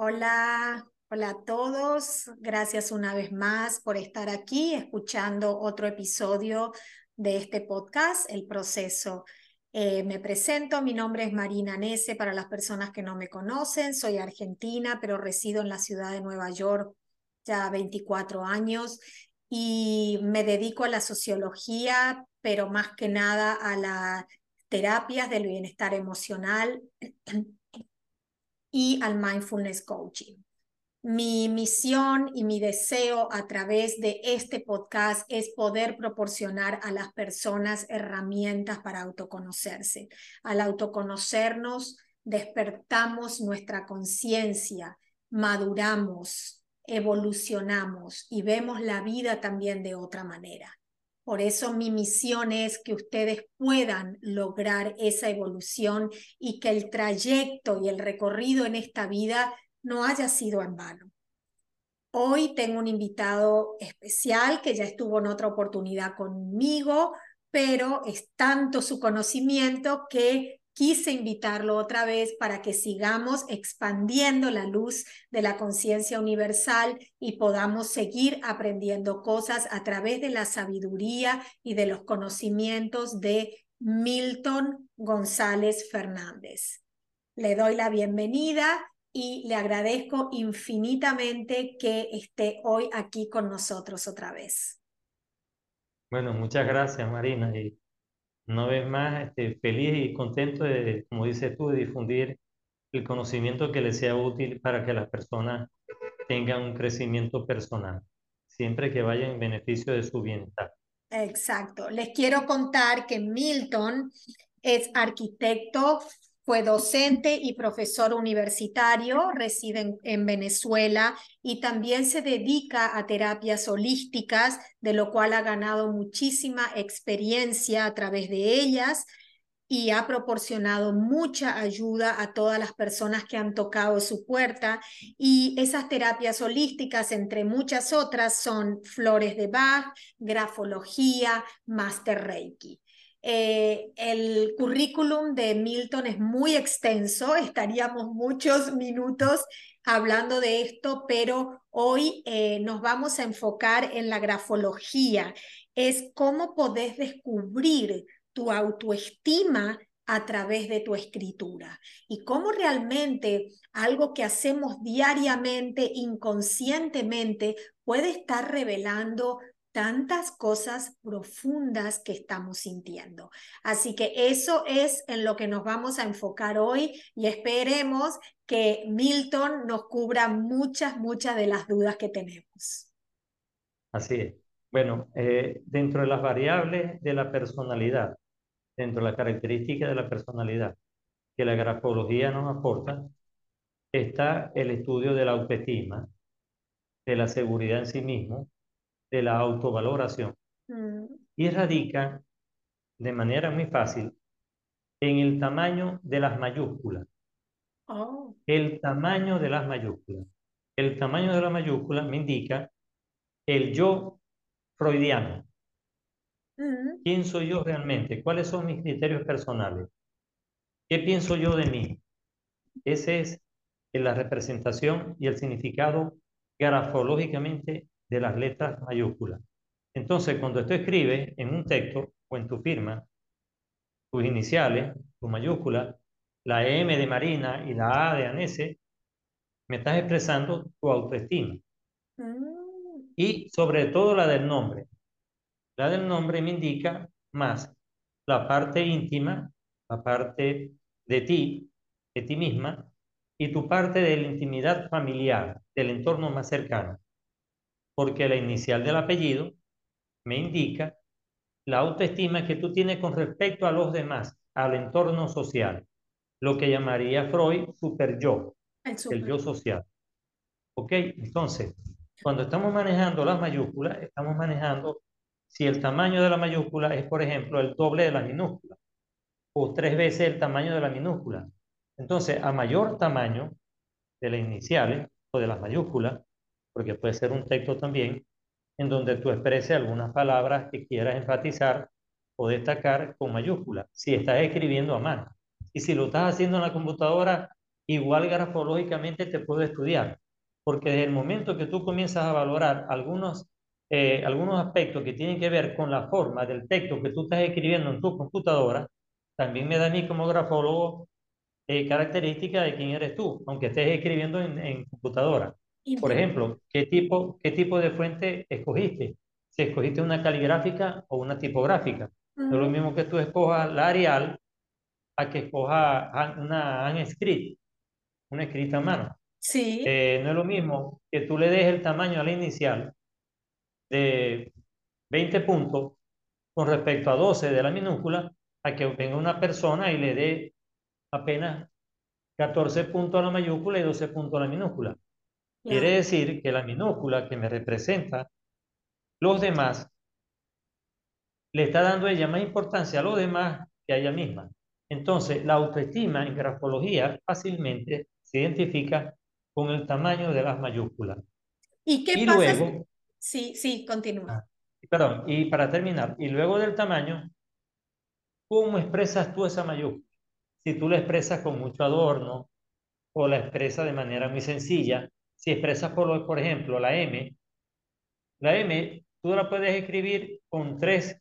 Hola, hola a todos. Gracias una vez más por estar aquí escuchando otro episodio de este podcast, El Proceso. Eh, me presento, mi nombre es Marina Nese para las personas que no me conocen. Soy argentina, pero resido en la ciudad de Nueva York ya 24 años y me dedico a la sociología, pero más que nada a las terapias del bienestar emocional y al mindfulness coaching. Mi misión y mi deseo a través de este podcast es poder proporcionar a las personas herramientas para autoconocerse. Al autoconocernos, despertamos nuestra conciencia, maduramos, evolucionamos y vemos la vida también de otra manera. Por eso mi misión es que ustedes puedan lograr esa evolución y que el trayecto y el recorrido en esta vida no haya sido en vano. Hoy tengo un invitado especial que ya estuvo en otra oportunidad conmigo, pero es tanto su conocimiento que quise invitarlo otra vez para que sigamos expandiendo la luz de la conciencia universal y podamos seguir aprendiendo cosas a través de la sabiduría y de los conocimientos de Milton González Fernández. Le doy la bienvenida y le agradezco infinitamente que esté hoy aquí con nosotros otra vez. Bueno, muchas gracias Marina una vez más, este, feliz y contento de, como dices tú, difundir el conocimiento que les sea útil para que las personas tengan un crecimiento personal, siempre que vaya en beneficio de su bienestar. Exacto. Les quiero contar que Milton es arquitecto, fue docente y profesor universitario, reside en, Venezuela y también se dedica a terapias holísticas, de lo cual ha ganado muchísima experiencia a través de ellas y ha proporcionado mucha ayuda a todas las personas que han tocado su puerta. Y esas terapias holísticas, entre muchas otras, son flores de Bach, grafología, Master Reiki. Eh, el currículum de Milton es muy extenso, estaríamos muchos minutos hablando de esto, pero hoy eh, nos vamos a enfocar en la grafología. Es cómo podés descubrir tu autoestima a través de tu escritura y cómo realmente algo que hacemos diariamente, inconscientemente, puede estar revelando tantas cosas profundas que estamos sintiendo. Así que eso es en lo que nos vamos a enfocar hoy y esperemos que Milton nos cubra muchas, muchas de las dudas que tenemos. Así es. Bueno, eh, dentro de las variables de la personalidad, dentro de las características de la personalidad que la grafología nos aporta, está el estudio de la autoestima, de la seguridad en sí mismo, de la autovaloración mm. y radica de manera muy fácil en el tamaño de las mayúsculas. Oh. El tamaño de las mayúsculas. El tamaño de la mayúscula me indica el yo freudiano. Mm. ¿Quién soy yo realmente? ¿Cuáles son mis criterios personales? ¿Qué pienso yo de mí? Ese es la representación y el significado grafológicamente de las letras mayúsculas. Entonces, cuando tú escribes en un texto o en tu firma, tus iniciales, tu mayúscula, la M de Marina y la A de Anese, me estás expresando tu autoestima. Mm. Y sobre todo la del nombre. La del nombre me indica más la parte íntima, la parte de ti, de ti misma, y tu parte de la intimidad familiar, del entorno más cercano porque la inicial del apellido me indica la autoestima que tú tienes con respecto a los demás, al entorno social, lo que llamaría Freud super yo, el, yo social. ¿Ok? Entonces, cuando estamos manejando las mayúsculas, estamos manejando si el tamaño de la mayúscula es, por ejemplo, el doble de la minúscula o tres veces el tamaño de la minúscula. Entonces, a mayor tamaño de las iniciales o de las mayúsculas, porque puede ser un texto también en donde tú expreses algunas palabras que quieras enfatizar o destacar con mayúsculas, si estás escribiendo a mano. Y si lo estás haciendo en la computadora, igual grafológicamente te puedo estudiar. Porque desde el momento que tú comienzas a valorar algunos, eh, algunos aspectos que tienen que ver con la forma del texto que tú estás escribiendo en tu computadora, también me da a mí como grafólogo eh, característica de quién eres tú, aunque estés escribiendo en, en computadora. Por ejemplo, ¿qué tipo, ¿qué tipo de fuente escogiste? Si escogiste una caligráfica o una tipográfica. No es lo mismo que tú escojas la Arial a que escojas una Han Script, una escrita a mano. Sí. Eh, no es lo mismo que tú le des el tamaño a la inicial de 20 puntos con respecto a 12 de la minúscula, a que venga una persona y le dé apenas 14 puntos a la mayúscula y 12 puntos a la minúscula. Quiere decir que la minúscula que me representa los demás le está dando ella más importancia a los demás que a ella misma. Entonces, la autoestima en grafología fácilmente se identifica con el tamaño de las mayúsculas. ¿Y qué pasa? Luego, sí, sí, continúa. Ah, perdón, y para terminar, y luego del tamaño, ¿cómo expresas tú esa mayúscula? Si tú la expresas con mucho adorno o la expresas de manera muy sencilla, si expresas, por, por ejemplo, la M, la M tú la puedes escribir con tres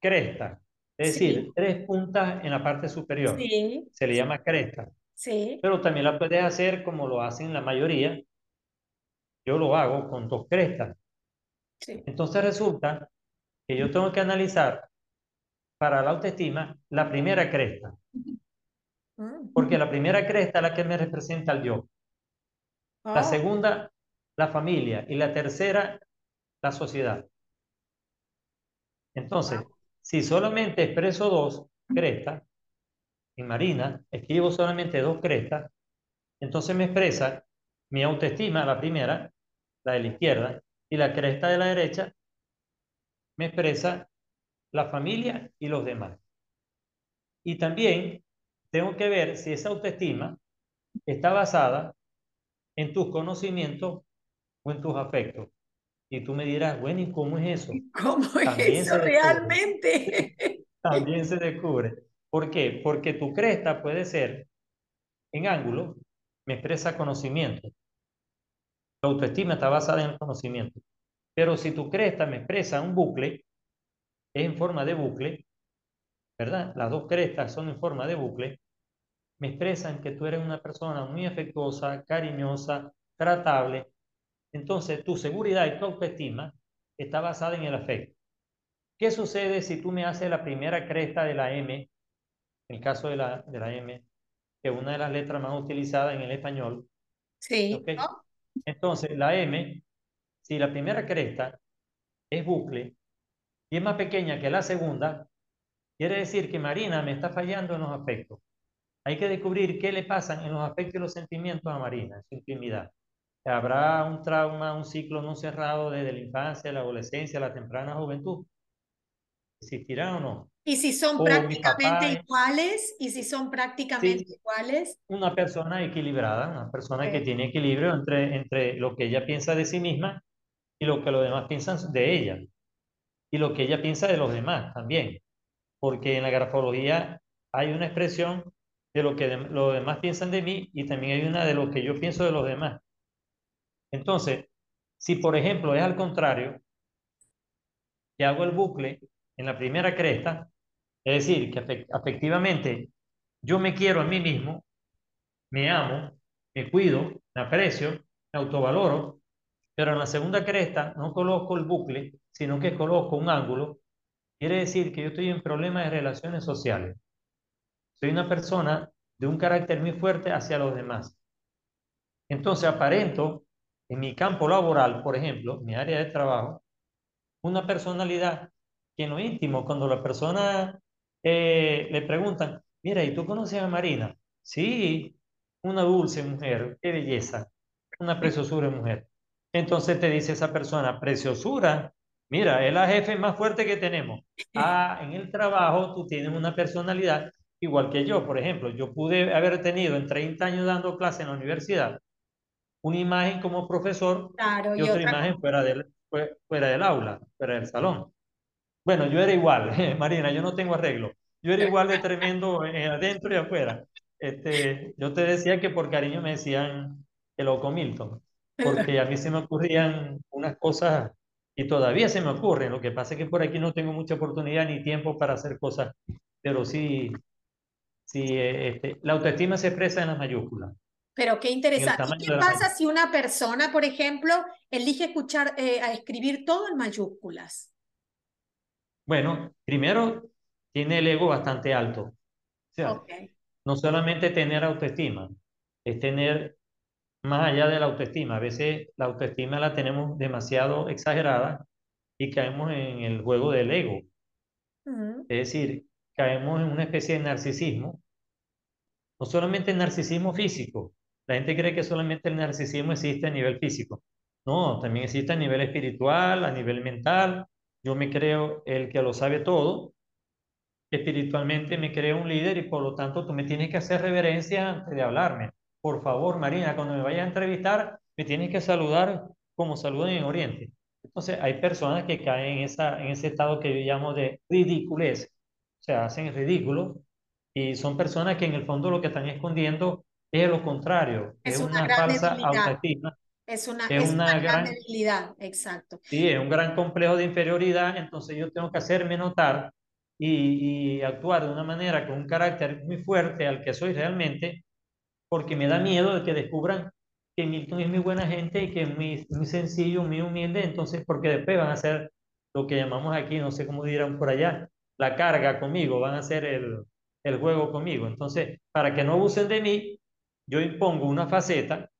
crestas, es decir, tres puntas en la parte superior. Sí. Se le llama cresta. Sí. Pero también la puedes hacer como lo hacen la mayoría. Yo lo hago con dos crestas. Sí. Entonces resulta que yo tengo que analizar para la autoestima la primera cresta. Porque la primera cresta es la que me representa al yo. La ah. segunda, la familia. Y la tercera, la sociedad. Entonces, si solamente expreso dos crestas, en Marina escribo solamente dos crestas, entonces me expresa mi autoestima, la primera, la de la izquierda, y la cresta de la derecha me expresa la familia y los demás. Y también tengo que ver si esa autoestima está basada en tus conocimientos o en tus afectos. Y tú me dirás, bueno, ¿y cómo es eso? ¿Cómo es eso realmente? También se descubre. ¿Por qué? Porque tu cresta puede ser en ángulo, me expresa conocimiento. La autoestima está basada en el conocimiento. Pero si tu cresta me expresa un bucle, es en forma de bucle, ¿verdad? Las dos crestas son en forma de bucle, me expresan que tú eres una persona muy afectuosa, cariñosa, tratable. Entonces, tu seguridad y tu autoestima está basada en el afecto. ¿Qué sucede si tú me haces la primera cresta de la M, en el caso de la, de la M, que es una de las letras más utilizadas en el español? Sí. Entonces, la M, si la primera cresta es bucle y es más pequeña que la segunda, quiere decir que Marina me está fallando en los afectos. Hay que descubrir qué le pasan en los afectos y los sentimientos a Marina, en su intimidad. ¿Habrá un trauma, un ciclo no cerrado desde la infancia, la adolescencia, la temprana juventud? ¿Existirá o no? ¿Y si son prácticamente iguales? ¿Y si son prácticamente iguales? Una persona equilibrada, una persona que tiene equilibrio entre, entre lo que ella piensa de sí misma y lo que los demás piensan de ella. Y lo que ella piensa de los demás también. Porque en la grafología hay una expresión de lo que los demás piensan de mí y también hay una de lo que yo pienso de los demás. Entonces, si por ejemplo es al contrario, que hago el bucle en la primera cresta, es decir, que efectivamente yo me quiero a mí mismo, me amo, me cuido, me aprecio, me autovaloro, pero en la segunda cresta no coloco el bucle, sino que coloco un ángulo, quiere decir que yo estoy en problemas de relaciones sociales. Soy una persona de un carácter muy fuerte hacia los demás. Entonces aparento en mi campo laboral, por ejemplo, mi área de trabajo, una personalidad que en lo íntimo, cuando la persona eh, le preguntan, mira, ¿y tú conoces a Marina? Sí, una dulce mujer, qué belleza, una preciosura mujer. Entonces te dice esa persona, preciosura, mira, es la jefe más fuerte que tenemos. Ah, en el trabajo tú tienes una personalidad igual que yo, por ejemplo, yo pude haber tenido en 30 años dando clase en la universidad una imagen como profesor y, otra, imagen fuera del, fuera del aula, fuera del salón. Bueno, yo era igual, Marina, yo no tengo arreglo. Yo era igual de tremendo adentro y afuera. este, yo te decía que por cariño me decían el loco Milton, porque a mí se me ocurrían unas cosas y todavía se me ocurren. Lo que pasa es que por aquí no tengo mucha oportunidad ni tiempo para hacer cosas, pero sí, sí eh, este, la autoestima se expresa en las mayúsculas. Pero qué interesante. ¿Y qué pasa si una persona, por ejemplo, elige escuchar, eh, a escribir todo en mayúsculas? Bueno, primero tiene el ego bastante alto. O sea, no solamente tener autoestima, es tener más allá de la autoestima. A veces la autoestima la tenemos demasiado exagerada y caemos en el juego del ego. Es decir, caemos en una especie de narcisismo. No solamente narcisismo físico. La gente cree que solamente el narcisismo existe a nivel físico. No, también existe a nivel espiritual, a nivel mental. Yo me creo el que lo sabe todo espiritualmente me creo un líder y por lo tanto tú me tienes que hacer reverencia antes de hablarme. Por favor, Marina, cuando me vayas a entrevistar, me tienes que saludar como saludan en Oriente. Entonces, hay personas que caen en, esa, en ese estado que yo llamo de ridiculez, o sea, hacen ridículo y son personas que en el fondo lo que están escondiendo es lo contrario, es, una, falsa autoestima. Es una, es, una, gran debilidad, exacto. Sí, es un gran complejo de inferioridad, entonces yo tengo que hacerme notar y, actuar de una manera con un carácter muy fuerte al que soy realmente, porque me da miedo de que descubran que Milton es muy buena gente y que es muy, muy sencillo, muy humilde, entonces porque después van a hacer lo que llamamos aquí, no sé cómo dirán por allá, la carga conmigo, van a hacer el, el juego conmigo. Entonces, para que no abusen de mí, yo impongo una faceta,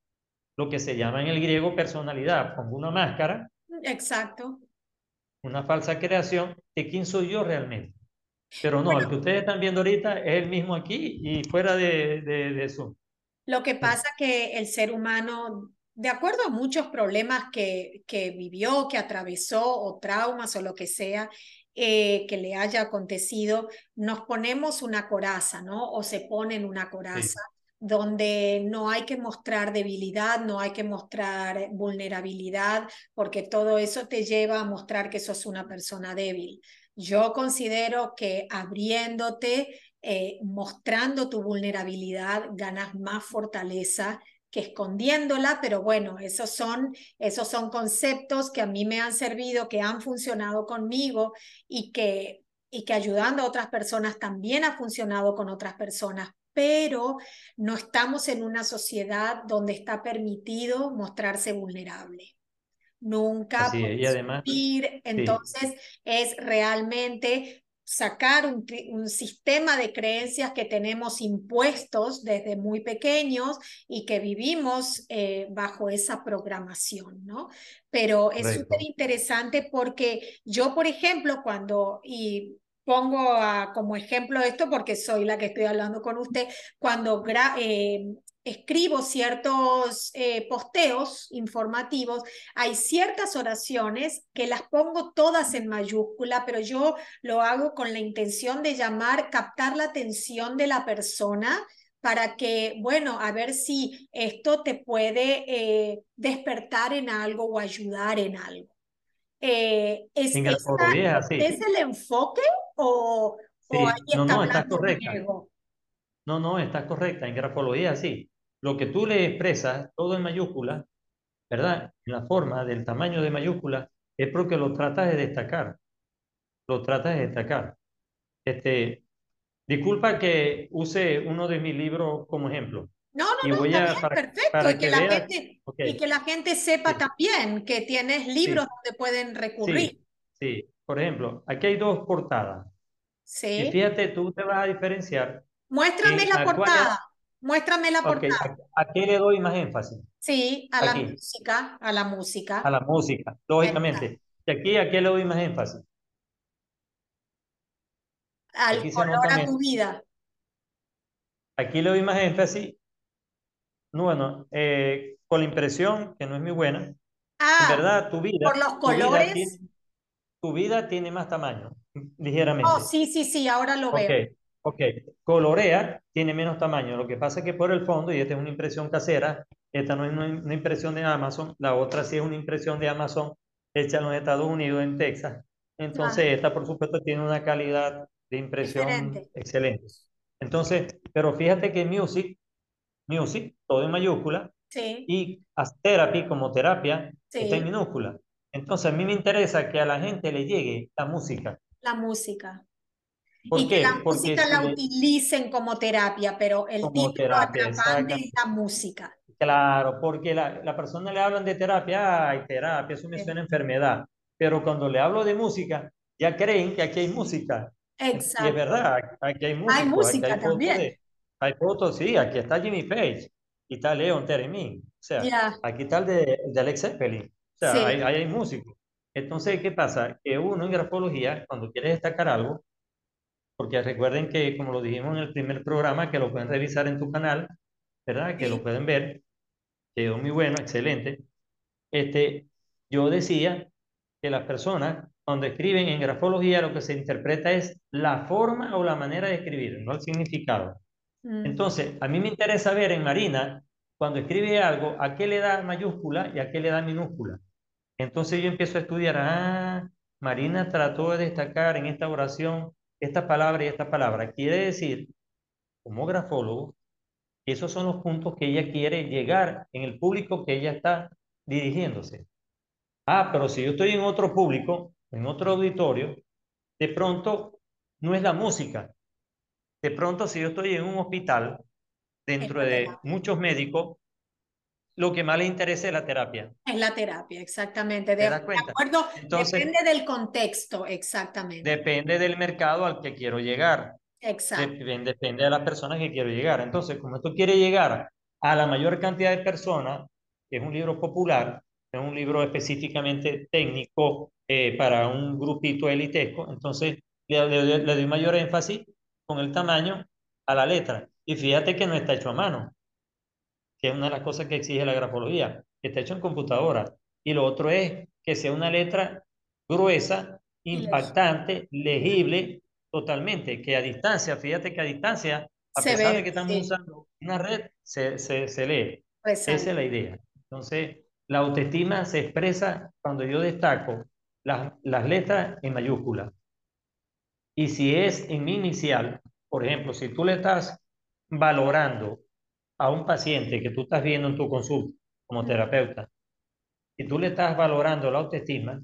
lo que se llama en el griego personalidad, pongo una máscara. Exacto. Una falsa creación de quién soy yo realmente. Pero no, el que ustedes están viendo ahorita es el mismo aquí y fuera de, de, Zoom. Lo que pasa que el ser humano, de acuerdo a muchos problemas que, que vivió, que atravesó, o traumas o lo que sea, eh, que le haya acontecido, nos ponemos una coraza, ¿no? O se ponen una coraza. donde no hay que mostrar debilidad, no hay que mostrar vulnerabilidad, porque todo eso te lleva a mostrar que sos una persona débil. Yo considero que abriéndote, eh, mostrando tu vulnerabilidad, ganas más fortaleza que escondiéndola, pero bueno, esos son, esos son conceptos que a mí me han servido, que han funcionado conmigo y que, y que ayudando a otras personas también ha funcionado con otras personas, pero no estamos en una sociedad donde está permitido mostrarse vulnerable. Nunca y además, Entonces es realmente sacar un, sistema de creencias que tenemos impuestos desde muy pequeños y que vivimos eh, bajo esa programación, ¿no? Pero es súper interesante porque yo, por ejemplo, cuando, y pongo como ejemplo esto porque soy la que estoy hablando con usted, cuando eh, escribo ciertos eh, posteos informativos, hay ciertas oraciones que las pongo todas en mayúscula, pero yo lo hago con la intención de llamar, captar la atención de la persona para que, bueno, a ver si esto te puede eh, despertar en algo o ayudar en algo. Eh, ¿es, ¿Es el enfoque o, no, no, está correcta. No, no, está correcta. En grafología sí lo que tú le expresas, todo en mayúscula, ¿verdad? En la forma del tamaño de mayúscula, es porque lo tratas de destacar. Lo tratas de destacar. Este, disculpa que use uno de mis libros como ejemplo. No, no, no, está perfecto. y, que, la gente, y que la gente sepa también que tienes libros donde pueden recurrir. Sí, por ejemplo, aquí hay dos portadas. Sí. Y fíjate, tú te vas a diferenciar. Muéstrame la portada. Muéstrame la portada. ¿A qué le doy más énfasis? Sí, a la música, a la música. A la música, lógicamente. ¿Y aquí a qué le doy más énfasis? Al color a tu vida. Aquí le doy más énfasis. Bueno, eh, con la impresión, que no es muy buena. Ah, en verdad, tu vida. Por los colores. Tu vida tiene, más tamaño, ligeramente. Oh, sí, sí, sí, ahora lo veo. Ok, colorea tiene menos tamaño. Lo que pasa es que por el fondo, y esta es una impresión casera, esta no es una, impresión de Amazon, la otra sí es una impresión de Amazon hecha en los Estados Unidos, en Texas. Entonces, esta, por supuesto, tiene una calidad de impresión excelente. Entonces, pero fíjate que music, music, todo en mayúscula, Sí, y as therapy como terapia está en minúscula. Entonces, a mí me interesa que a la gente le llegue la música. la música. ¿Por Y que la qué? Porque música si la utilicen como terapia, pero el como título terapia, atrapante es la música. Claro, porque la, la persona le hablan de terapia, ay, terapia, eso me Sí. suena a enfermedad. Pero cuando le hablo de música, ya creen que aquí hay música. Y es Exacto. verdad, aquí hay Hay músicos, aquí música hay fotos también. de, hay fotos, sí, aquí está Jimmy Page y está Leon Theremin. O sea, Ya, aquí está el de, de Alex Zeppelin. O sea, sí, ahí hay, hay músicos. Entonces, ¿qué pasa? Que uno en grafología, cuando quiere destacar algo, porque recuerden que, como lo dijimos en el primer programa, que lo pueden revisar en tu canal, ¿verdad? Que lo pueden ver, quedó muy bueno, excelente. Este, yo decía que las personas, cuando escriben en grafología, lo que se interpreta es la forma o la manera de escribir, no el significado. Mm. Entonces, a mí me interesa ver en Marina, cuando escribe algo, a qué le da mayúscula y a qué le da minúscula. Entonces yo empiezo a estudiar, ah, Marina trató de destacar en esta oración esta palabra y esta palabra. Quiere decir, como grafólogo, que esos son los puntos que ella quiere llegar en el público que ella está dirigiéndose. Ah, pero si yo estoy en otro público, en otro auditorio, de pronto no es la música. De pronto si yo estoy en un hospital, dentro de muchos médicos, lo que más les interesa es la terapia. Es la terapia, exactamente. De, ¿Te de das cuenta? acuerdo, Entonces, depende del contexto, exactamente. depende del mercado al que quiero llegar. Exacto. Depende, depende de las personas que quiero llegar. Entonces, como esto quiere llegar a la mayor cantidad de personas, es un libro popular, es un libro específicamente técnico eh, para un grupito elitesco, entonces le, le- le doy mayor énfasis con el tamaño a la letra. Y fíjate que no está hecho a mano, que es una de las cosas que exige la grafología, está hecho en computadora. Y lo otro es que sea una letra gruesa, impactante, legible totalmente, que a distancia, fíjate que a distancia, a se pesar de ve, que estamos sí, usando una red, se, se, se lee. Esa resalta. es la idea. Entonces, la autoestima se expresa cuando yo destaco las, las letras en mayúsculas. Y si es en mi inicial, por ejemplo, si tú le estás valorando a un paciente que tú estás viendo en tu consulta como Mm. terapeuta, y tú le estás valorando la autoestima,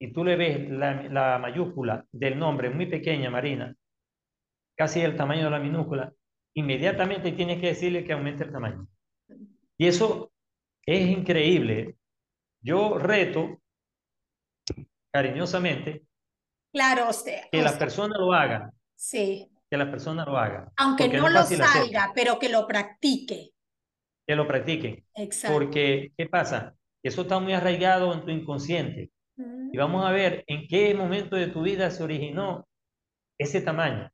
y tú le ves la, la mayúscula del nombre muy pequeña, Marina, casi el tamaño de la minúscula, inmediatamente tienes que decirle que aumente el tamaño. Y eso es increíble. Yo reto cariñosamente Claro, usted, que o las sea, personas lo hagan, sí. Que las personas lo hagan, Aunque no lo salga, pero que lo practique. que lo practiquen. Exacto. Porque, ¿qué pasa? Eso está muy arraigado en tu inconsciente. Y vamos a ver en qué momento de tu vida se originó ese tamaño.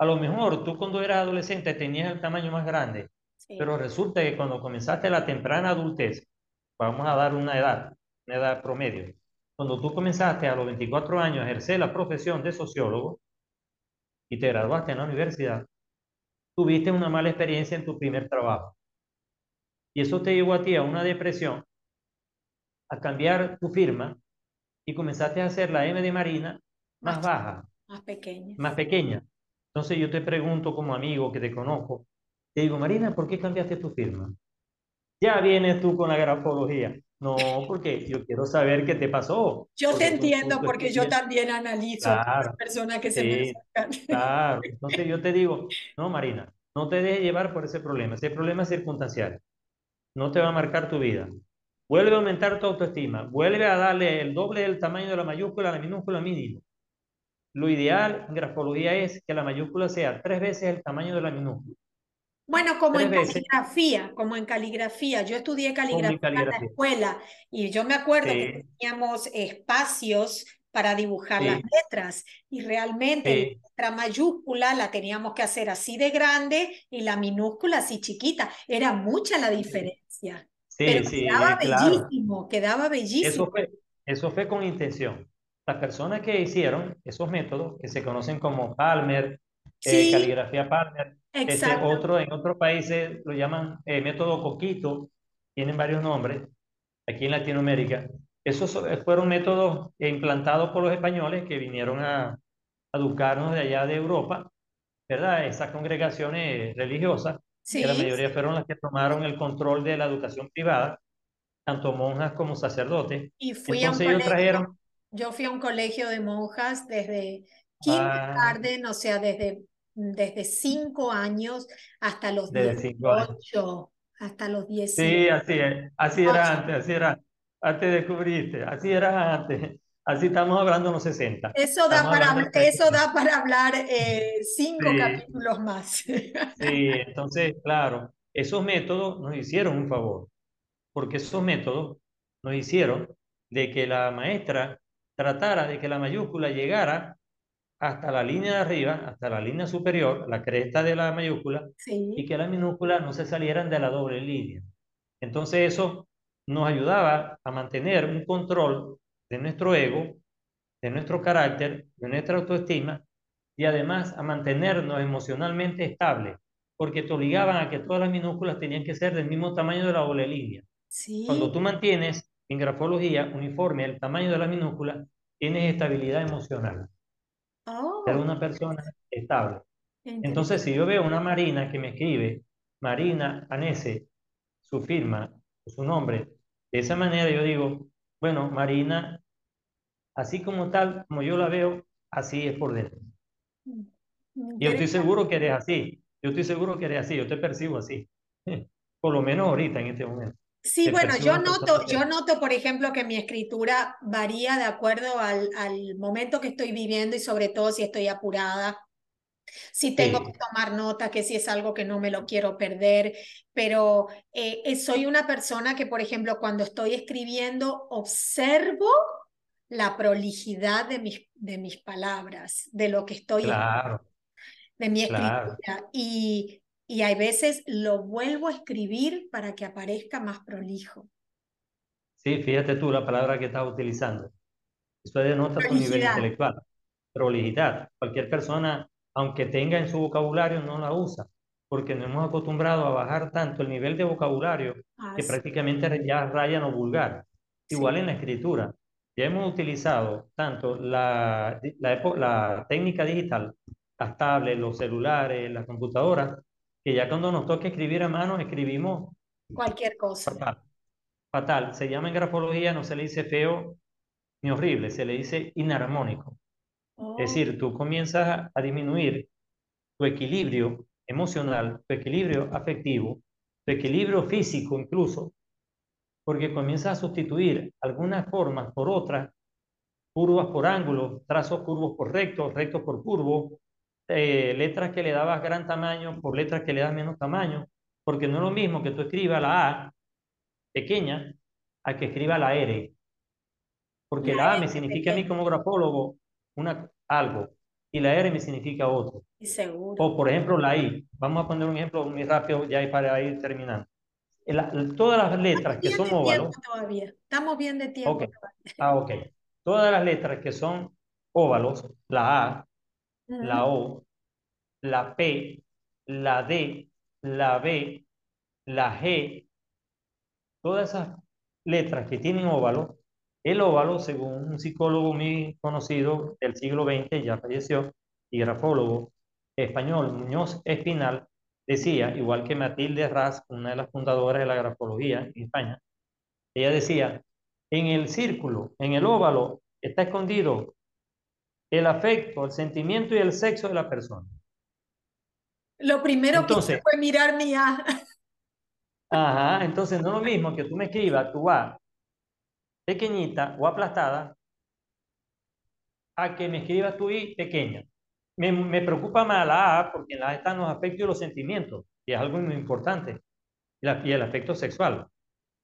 A lo mejor tú cuando eras adolescente tenías el tamaño más grande, sí. pero resulta que cuando comenzaste la temprana adultez, vamos a dar una edad, una edad promedio, cuando tú comenzaste a los 24 años a ejercer la profesión de sociólogo y te graduaste en la universidad, tuviste una mala experiencia en tu primer trabajo. Y eso te llevó a ti a una depresión, a cambiar tu firma y comenzaste a hacer la M de Marina más Más, baja, más pequeña. más pequeña. Entonces yo te pregunto como amigo que te conozco, te digo, Marina, ¿por qué cambiaste tu firma? Ya vienes tú con la grafología. No, porque yo quiero saber qué te pasó. Yo te Porque entiendo tú porque yo también analizo a las Claro, personas que se me sí, acercan. claro. Entonces yo te digo, no, Marina, no te dejes llevar por ese problema. Ese problema es circunstancial. No te va a marcar tu vida. Vuelve a aumentar tu autoestima. Vuelve a darle el doble del tamaño de la mayúscula a la minúscula mínimo. Lo ideal en grafología es que la mayúscula sea tres veces el tamaño de la minúscula. Bueno, como en veces caligrafía, como en caligrafía. Yo estudié caligrafía en la escuela y yo me acuerdo que teníamos espacios para dibujar las letras y realmente la sí, letra mayúscula la teníamos que hacer así de grande y la minúscula así chiquita. Era mucha la diferencia, pero sí, sí, quedaba eh, claro. bellísimo, quedaba bellísimo. Eso fue, eso fue con intención. Las personas que hicieron esos métodos, que se conocen como Palmer, eh, caligrafía Palmer, este otro en otros países lo llaman eh, método Coquito, tienen varios nombres, aquí en Latinoamérica. Esos so- fueron métodos implantados por los españoles que vinieron a, a educarnos de allá de Europa ¿verdad? Esas congregaciones religiosas, que la Sí, mayoría fueron las que tomaron el control de la educación privada, tanto monjas como sacerdotes. y fui a un Entonces ellos colegio, trajeron yo fui a un colegio de monjas desde kindergarten, o sea, desde, desde cinco años hasta los de cinco años. 18, hasta los 18. Sí, así es. Así era antes, así era. Antes descubriste, así era antes. Así estamos hablando en los 60. Eso da Estamos para, de eso da para hablar eh, cinco Sí, capítulos más. sí, entonces, claro, esos métodos nos hicieron un favor, porque esos métodos nos hicieron de que la maestra tratara de que la mayúscula llegara hasta la línea de arriba, hasta la línea superior, la cresta de la mayúscula, y que las minúsculas no se salieran de la doble línea. Entonces eso nos ayudaba a mantener un control de nuestro ego, de nuestro carácter, de nuestra autoestima y además a mantenernos emocionalmente estables, porque te obligaban a que todas las minúsculas tenían que ser del mismo tamaño de la doble línea. Cuando tú mantienes en grafología uniforme el tamaño de la minúscula, tienes estabilidad emocional, ser Oh, una persona estable. Entonces, si yo veo una Marina que me escribe, Marina Anese, su firma, su nombre, de esa manera yo digo, bueno, Marina, así como tal, como yo la veo, así es por dentro. Y yo estoy seguro que eres así. Yo estoy seguro que eres así. Yo te percibo así. Por lo menos ahorita, en este momento. Sí, bueno, yo noto, yo noto, por ejemplo, que mi escritura varía de acuerdo al, al momento que estoy viviendo y sobre todo si estoy apurada, si tengo que tomar nota, que si es algo que no me lo quiero perder, pero eh, eh, soy una persona que, por ejemplo, cuando estoy escribiendo, observo la prolijidad de mis, de mis palabras, de lo que estoy, claro, de mi claro. escritura, y, y hay veces lo vuelvo a escribir para que aparezca más prolijo. Sí, fíjate tú la palabra que estás utilizando. Eso denota tu nivel intelectual. Prolijidad. Cualquier persona, aunque tenga en su vocabulario, no la usa, porque nos hemos acostumbrado a bajar tanto el nivel de vocabulario Ah, que sí, prácticamente ya raya en lo vulgar. Igual sí, en la escritura. Ya hemos utilizado tanto la, la, la técnica digital, las tablets, los celulares, las computadoras, que ya cuando nos toca escribir a mano, escribimos cualquier cosa. fatal. Fatal. Se llama en grafología, no se le dice feo ni horrible, se le dice inarmónico. Es Oh, decir, tú comienzas a disminuir tu equilibrio emocional, tu equilibrio afectivo, tu equilibrio físico incluso, porque comienzas a sustituir algunas formas por otras, curvas por ángulos, trazos curvos por rectos, rectos por curvos, eh, letras que le dabas gran tamaño por letras que le das menos tamaño, porque no es lo mismo que tú escribas la A pequeña a que escriba la R, porque la la A me significa a mí pequeña, como grafólogo una, algo y la R me significa otro. seguro. O por ejemplo la I. Vamos a poner un ejemplo muy rápido ya para ir terminando. La- todas las letras que son óvalos, todavía. Estamos bien de tiempo todavía. ah, ok. Todas las letras que son óvalos, la A, la. O, la P, la D, la B, la G, todas esas letras que tienen óvalo, el óvalo, según un psicólogo muy conocido del siglo XX, ya falleció, y grafólogo español, Muñoz Espinal, decía, igual que Matilde Raz, una de las fundadoras de la grafología en España, ella decía, en el círculo, en el óvalo, está escondido el afecto, el sentimiento y el sexo de la persona. Lo primero que Entonces, fue mirar mi A. ajá, entonces no es lo mismo que tú me escribas tu A pequeñita o aplastada a que me escribas tu I pequeña. Me, me preocupa más la A porque en la A están los afectos y los sentimientos, y es algo muy importante, y, la, y el afecto sexual.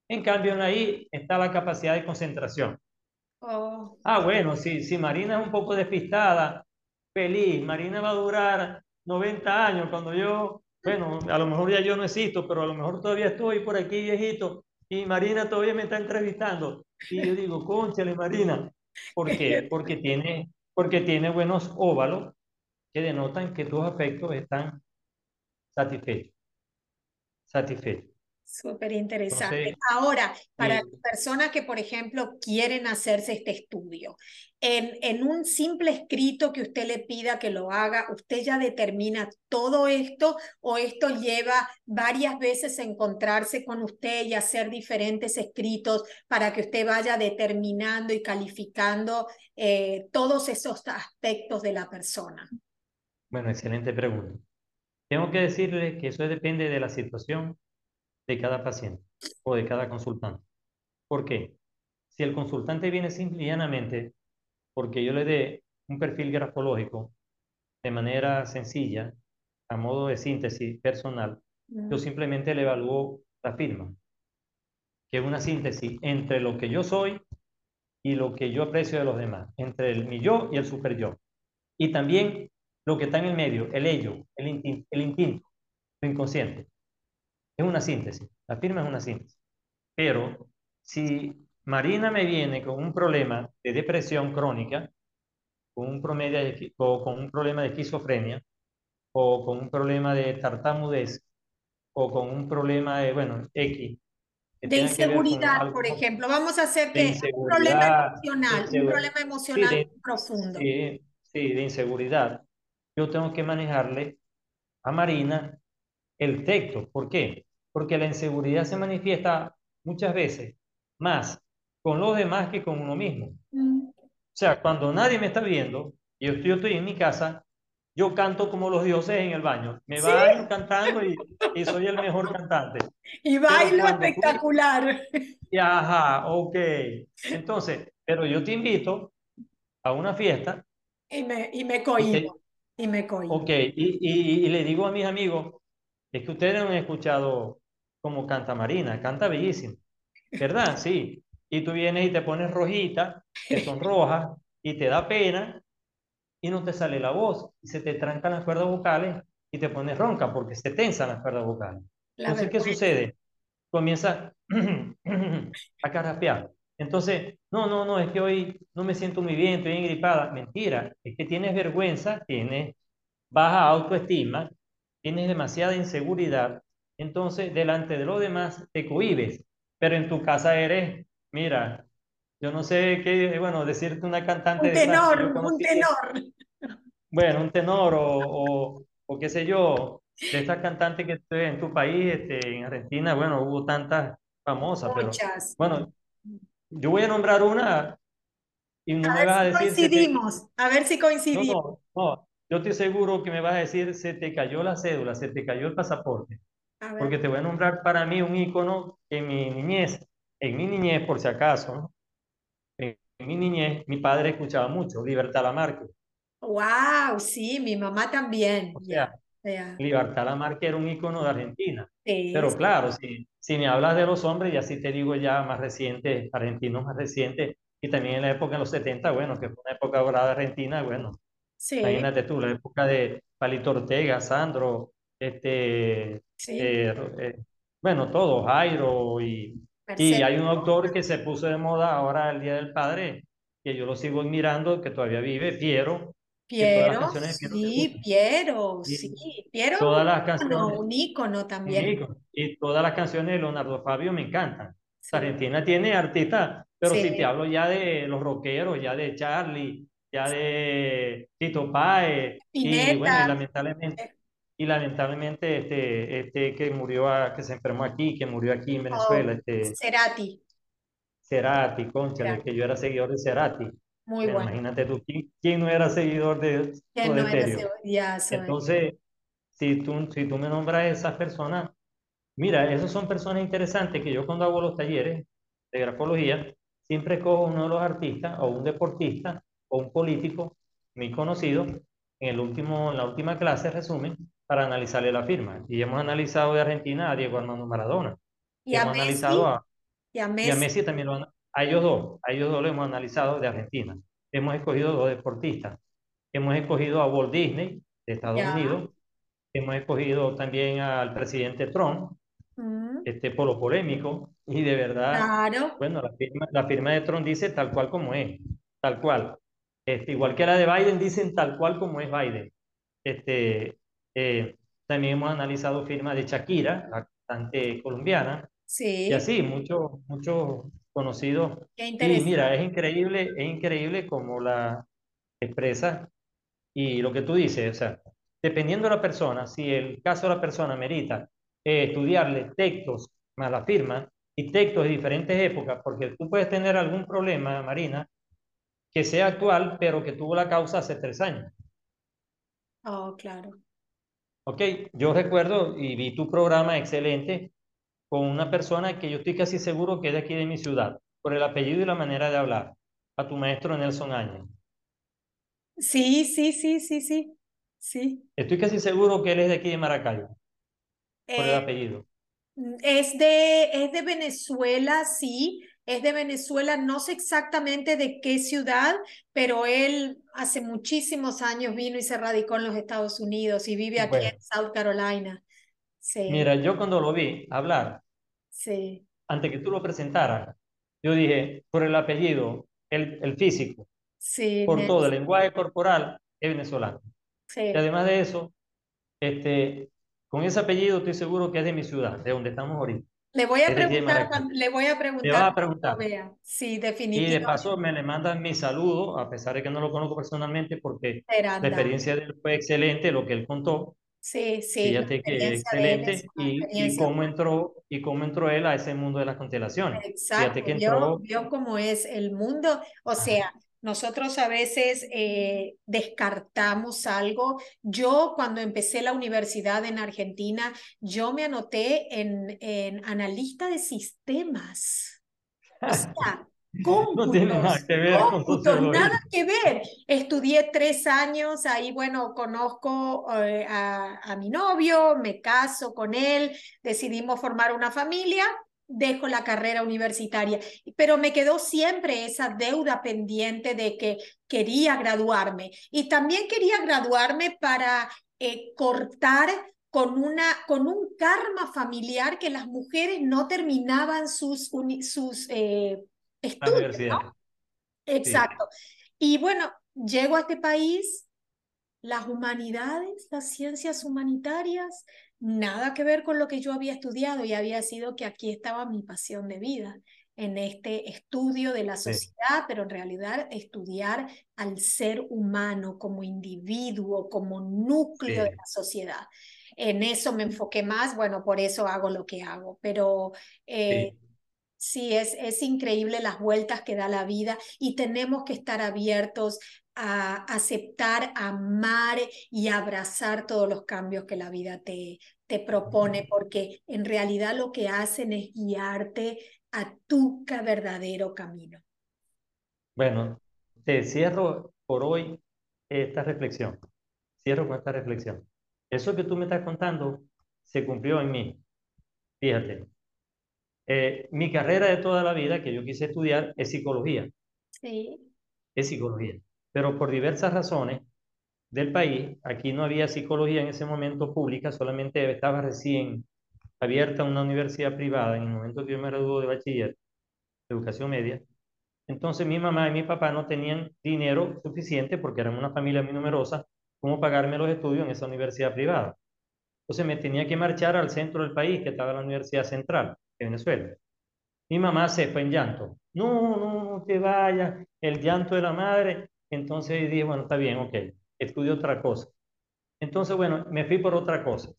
En cambio, en la I está la capacidad de concentración. Oh, Ah, bueno, si, si Marina es un poco despistada, feliz, Marina va a durar 90 años cuando yo, bueno, a lo mejor ya yo no existo, pero a lo mejor todavía estoy por aquí viejito y Marina todavía me está entrevistando. Y yo digo, cónchale, Marina, ¿por qué? Porque tiene, porque tiene buenos óvalos que denotan que tus afectos están satisfechos, satisfechos. Súper interesante. Ahora, para eh, las personas que, por ejemplo, quieren hacerse este estudio, en, en un simple escrito que usted le pida que lo haga, ¿usted ya determina todo esto o esto lleva varias veces a encontrarse con usted y hacer diferentes escritos para que usted vaya determinando y calificando eh, todos esos aspectos de la persona? Bueno, excelente pregunta. Tengo que decirle que eso depende de la situación de cada paciente o de cada consultante. ¿Por qué? Si el consultante viene simple y llanamente porque yo le dé un perfil grafológico de manera sencilla, a modo de síntesis personal, yo simplemente le evalúo la firma, que es una síntesis entre lo que yo soy y lo que yo aprecio de los demás, entre el mi yo y el super yo. Y también lo que está en el medio, el ello, el, el instinto, lo inconsciente. Es una síntesis, la firma es una síntesis. Pero si Marina me viene con un problema de depresión crónica, con un, promedio de, o con un problema de esquizofrenia, o con un problema de tartamudez, o con un problema de, bueno, X. De inseguridad, por ejemplo. Vamos a hacer que un problema emocional, un problema emocional profundo. Sí, sí, de inseguridad. Yo tengo que manejarle a Marina el texto. ¿Por qué? Porque la inseguridad se manifiesta muchas veces más con los demás que con uno mismo. O sea, cuando nadie me está viendo y yo estoy, estoy en mi casa, yo canto como los dioses en el baño. Me va cantando y, soy el mejor cantante. Y bailo espectacular. Y, ajá, ok. Entonces, pero yo te invito a una fiesta. Y me, y me cohibo. Y, me cohibo. Ok, y, y, y le digo a mis amigos, es que ustedes no han escuchado como canta Marina, canta bellísimo, ¿verdad? Sí. Y tú vienes y te pones rojita, que son rojas, y te da pena, y no te sale la voz, y se te trancan las cuerdas vocales, y te pones ronca, porque se tensan las cuerdas vocales. Entonces, ¿qué sucede? Comienza a carrapear. Entonces, no, no, no, es que hoy no me siento muy bien, estoy engripada. Mentira, es que tienes vergüenza, tienes baja autoestima, tienes demasiada inseguridad entonces delante de los demás te cohibes, pero en tu casa eres, mira, yo no sé qué, bueno, decirte una cantante un tenor, un tenor. Bueno, un tenor o, o, qué sé yo, de estas cantantes que estoy en tu país, este, en Argentina, bueno, hubo tantas famosas, Muchas. pero bueno, yo voy a nombrar una y no me vas a decir... Coincidimos, a ver si coincidimos. No, no, yo estoy seguro que me vas a decir, se te cayó la cédula, se te cayó el pasaporte. Porque te voy a nombrar para mí un ícono en mi niñez, en mi niñez por si acaso, en, mi niñez mi padre escuchaba mucho Libertad Lamarque. Wow, sí, mi mamá también. O sea, Libertad Lamarque era un ícono de Argentina. Pero claro, si, si me hablas de los hombres, y así te digo ya más recientes, argentinos más recientes, y también en la época de los 70, bueno, que fue una época dorada Argentina, bueno, sí. imagínate tú, la época de Palito Ortega, Sandro, este, eh, eh, bueno, todo, Jairo y, y hay un autor que se puso de moda ahora el Día del Padre, que yo lo sigo admirando, que todavía vive, Piero. Piero, sí, Piero, sí, Piero, todas las canciones, un ícono también. Y todas las canciones de Leonardo Fabio me encantan. Argentina tiene artistas, pero si te hablo ya de los rockeros, ya de Charlie, ya de Tito Páez, y bueno, y lamentablemente, eh, y lamentablemente este, este que murió, que se enfermó aquí, que murió aquí en Venezuela. Oh, este, Cerati. Cerati, concha, que yo era seguidor de Cerati. Muy bueno. Imagínate tú, ¿quién, no era seguidor de ¿Quién no era Entonces, si tú, si tú me nombras a esas personas, mira, esas son personas interesantes que yo cuando hago los talleres de grafología, siempre cojo uno de los artistas o un deportista o un político muy conocido en, el último, en la última clase, resumen, para analizarle la firma. Y hemos analizado de Argentina a Diego Armando Maradona. Y a Messi. Analizado a, y a Messi. también lo han, a ellos dos, a ellos dos lo hemos analizado de Argentina. Hemos escogido dos deportistas. Hemos escogido a Walt Disney de Estados Unidos. Hemos escogido también al presidente Trump, mm. este polo polémico. Y de verdad, claro. bueno, la firma, la firma de Trump dice tal cual como es, tal cual. Este, igual que la de Biden, dicen tal cual como es Biden. Este, eh, también hemos analizado firmas de Shakira, la cantante colombiana, Sí. y así, muchos muchos conocidos. Qué Y mira, es increíble, es increíble como la expresa y lo que tú dices, o sea, dependiendo de la persona, si el caso de la persona merita eh, estudiarle textos más la firma y textos de diferentes épocas, porque tú puedes tener algún problema, Marina, que sea actual, pero que tuvo la causa hace tres años. Oh, claro. Ok, yo recuerdo y vi tu programa excelente con una persona que yo estoy casi seguro que es de aquí de mi ciudad, por el apellido y la manera de hablar, a tu maestro Nelson Áñez. Sí, sí, sí, sí, sí. Sí. Estoy casi seguro que él es de aquí de Maracaibo, por el Eh, apellido. es de, es de Venezuela, sí. Es de Venezuela, no sé exactamente de qué ciudad, pero él hace muchísimos años vino y se radicó en los Estados Unidos y vive aquí Bueno, en South Carolina. Sí, mira, yo cuando lo vi hablar, sí, antes que tú lo presentaras, yo dije, por el apellido, el, el físico, sí, por todo, el lenguaje corporal, es venezolano. Y además de eso, este, con ese apellido estoy seguro que es de mi ciudad, de donde estamos ahorita, Le voy a es preguntar, cuando- le voy a preguntar vas a preguntar. vea. Sí, Y de definitivamente paso me le mandan mi saludo, a pesar de que no lo conozco personalmente, porque la experiencia de él fue excelente, lo que él contó. Sí, sí, Fíjate que es excelente una y, y cómo entró y cómo entró él a ese mundo de las constelaciones. Fíjate Exacto, que vio, entró, vio cómo es el mundo. O sea, nosotros a veces eh, descartamos algo. Yo cuando empecé la universidad en Argentina, yo me anoté en, en analista de sistemas. O sea, no tiene nada que ver cómputos, nada que ver. Estudié tres años, ahí bueno, conozco eh, a, a mi novio, me caso con él, decidimos formar una familia, dejo la carrera universitaria, pero me quedó siempre esa deuda pendiente de que quería graduarme y también quería graduarme para eh, cortar con, una, con un karma familiar que las mujeres no terminaban sus, uni- sus eh, estudios. Exacto. Y bueno, llego a este país, las humanidades, las ciencias humanitarias, nada que ver con lo que yo había estudiado y había sido que aquí estaba mi pasión de vida, en este estudio de la Sí, sociedad, pero en realidad estudiar al ser humano como individuo, como núcleo de la sociedad. En eso me enfoqué más, bueno, por eso hago lo que hago, pero eh, sí. Sí, es, es increíble las vueltas que da la vida y tenemos que estar abiertos a aceptar, amar y abrazar todos los cambios que la vida te, te propone, porque en realidad lo que hacen es guiarte a tu verdadero camino. Bueno, te cierro por hoy esta reflexión. Cierro con esta reflexión. Eso que tú me estás contando se cumplió en mí. Fíjate, eh, mi carrera de toda la vida que yo quise estudiar es psicología, Sí, es psicología. Pero por diversas razones del país, aquí no había psicología en ese momento pública, solamente estaba recién abierta una universidad privada en el momento que yo me gradué de bachiller, educación media. Entonces mi mamá y mi papá no tenían dinero suficiente porque eran una familia muy numerosa como pagarme los estudios en esa universidad privada. Entonces me tenía que marchar al centro del país, que estaba la Universidad Central de Venezuela. Mi mamá se fue en llanto. No, no, no te vayas, el llanto de la madre. Entonces dije, bueno, está bien, ok, estudio otra cosa. Entonces, bueno, me fui por otra cosa.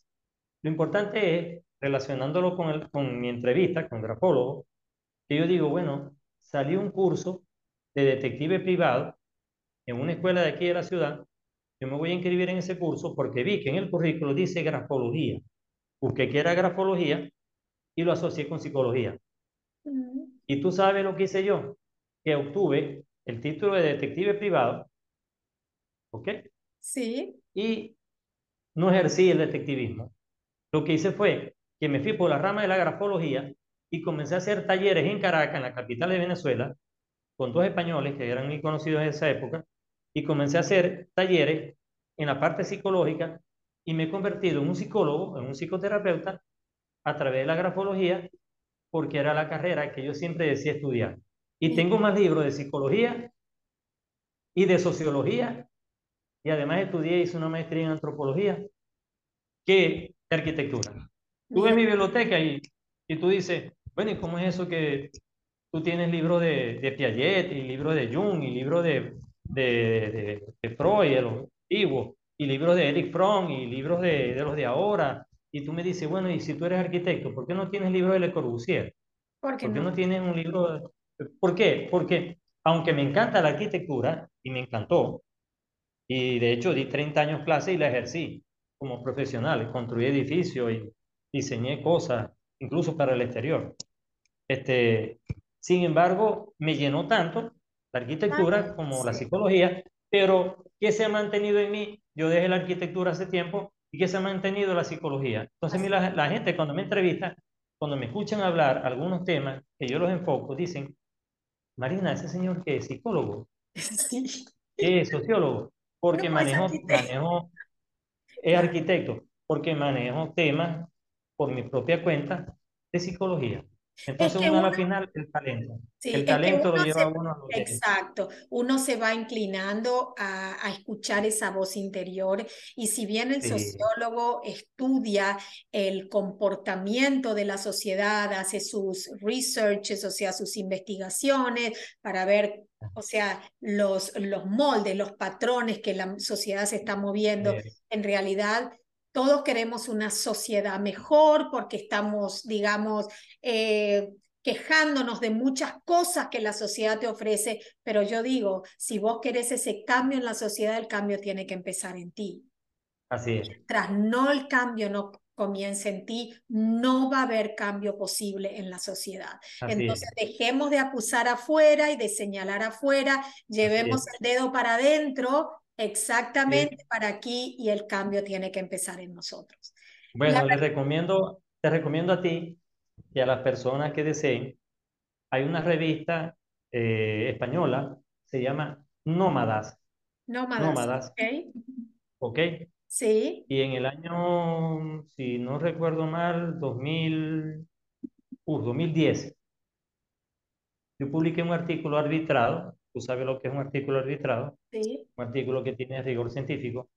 Lo importante es, relacionándolo con, el, con mi entrevista con grafólogo, que yo digo, bueno, salió un curso de detective privado en una escuela de aquí de la ciudad. Yo me voy a inscribir en ese curso porque vi que en el currículo dice grafología. Busqué que era grafología y lo asocié con psicología. Mm, Y tú sabes lo que hice yo, que obtuve el título de detective privado, ¿ok? sí, Y no ejercí el detectivismo. Lo que hice fue que me fui por la rama de la grafología y comencé a hacer talleres en Caracas, en la capital de Venezuela, con dos españoles que eran muy conocidos en esa época, y comencé a hacer talleres en la parte psicológica y me he convertido en un psicólogo, en un psicoterapeuta, a través de la grafología, porque era la carrera que yo siempre decía estudiar. Y tengo más libros de psicología y de sociología, y además estudié, hice una maestría en antropología. que de arquitectura. Tú ves mi biblioteca y, y tú dices, bueno, ¿y cómo es eso que tú tienes libros de, de Piaget y libros de Jung y libros de, de, de, Freud, de los antiguos, y libros de Eric Fromm y libros de, de los de ahora? Y tú me dices, bueno, y si tú eres arquitecto, ¿por qué no tienes libros de Le Corbusier? ¿Por qué, no? tienes un libro? ¿Por qué? Porque aunque me encanta la arquitectura, y me encantó, y de hecho di 30 años clase y la ejercí como profesional, construí edificios y diseñé cosas, incluso para el exterior. Este, sin embargo, me llenó tanto la arquitectura como la psicología, pero ¿qué se ha mantenido en mí? Yo dejé la arquitectura hace tiempo y ¿qué se ha mantenido la psicología? Entonces, la, la gente cuando me entrevista, cuando me escuchan hablar algunos temas que yo los enfoco, dicen, Marina, ese señor que es psicólogo, sí. es sociólogo, porque manejo, manejo, es arquitecto, porque manejo temas por mi propia cuenta de psicología. Entonces uno, al final el talento. el talento lo lleva a uno a lo Exacto. Uno se va inclinando a, a, escuchar esa voz interior y si bien el sociólogo estudia el comportamiento de la sociedad, hace sus researches, o sea, sus investigaciones para ver, o sea, los, los moldes, los patrones que la sociedad se está moviendo, en realidad todos queremos una sociedad mejor porque estamos, digamos, eh, quejándonos de muchas cosas que la sociedad te ofrece, pero yo digo, si vos querés ese cambio en la sociedad, el cambio tiene que empezar en ti. Así es. Tras no el cambio no comience en ti, no va a haber cambio posible en la sociedad. Entonces, dejemos de acusar afuera y de señalar afuera, llevemos el dedo para adentro Exactamente para aquí y el cambio tiene que empezar en nosotros. Bueno, les recomiendo, te recomiendo a ti y a las personas que deseen, hay una revista eh, española, se llama Nómadas. Nómadas. Nómadas. Ok. Ok. Sí. Y en el año, si no recuerdo mal, 2000, uh, 2010, yo publiqué un artículo arbitrado Tú sabes lo que es un artículo arbitrado. Sí. Un artículo que tiene rigor científico.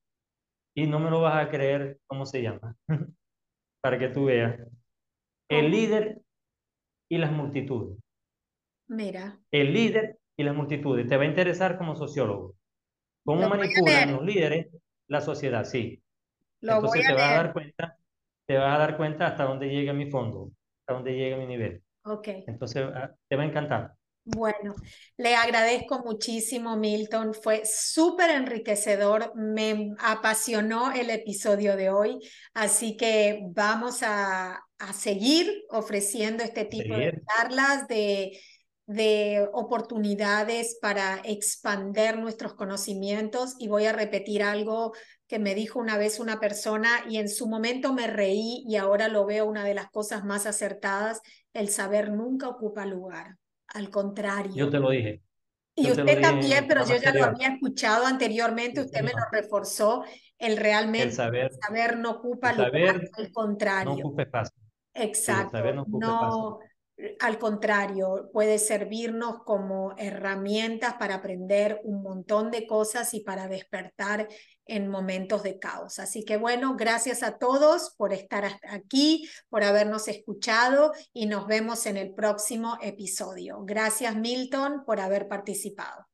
Y no me lo vas a creer cómo se llama. Para que tú veas. El líder y las multitudes. Mira. El líder y las multitudes. Te va a interesar como sociólogo. ¿Cómo manipulan los líderes la sociedad? Sí. Entonces te vas a dar cuenta, te vas a dar cuenta hasta dónde llega mi fondo, hasta dónde llega mi nivel. Ok. Entonces ah, te va a encantar. Bueno, le agradezco muchísimo, Milton. Fue súper enriquecedor. Me apasionó el episodio de hoy. Así que vamos a, seguir ofreciendo este tipo de charlas, de, de oportunidades para expander nuestros conocimientos. Y voy a repetir algo que me dijo una vez una persona y en su momento me reí y ahora lo veo una de las cosas más acertadas. El saber nunca ocupa lugar. Al contrario. Yo te lo dije. y usted también, pero yo ya lo había escuchado anteriormente, usted me lo reforzó, el realmente saber, no ocupa lugar, al contrario. No ocupa espacio. Exacto. no, al contrario, puede servirnos como herramientas para aprender un montón de cosas y para despertar en momentos de caos. Así que bueno, gracias a todos por estar aquí, por habernos escuchado y nos vemos en el próximo episodio. Gracias Milton por haber participado.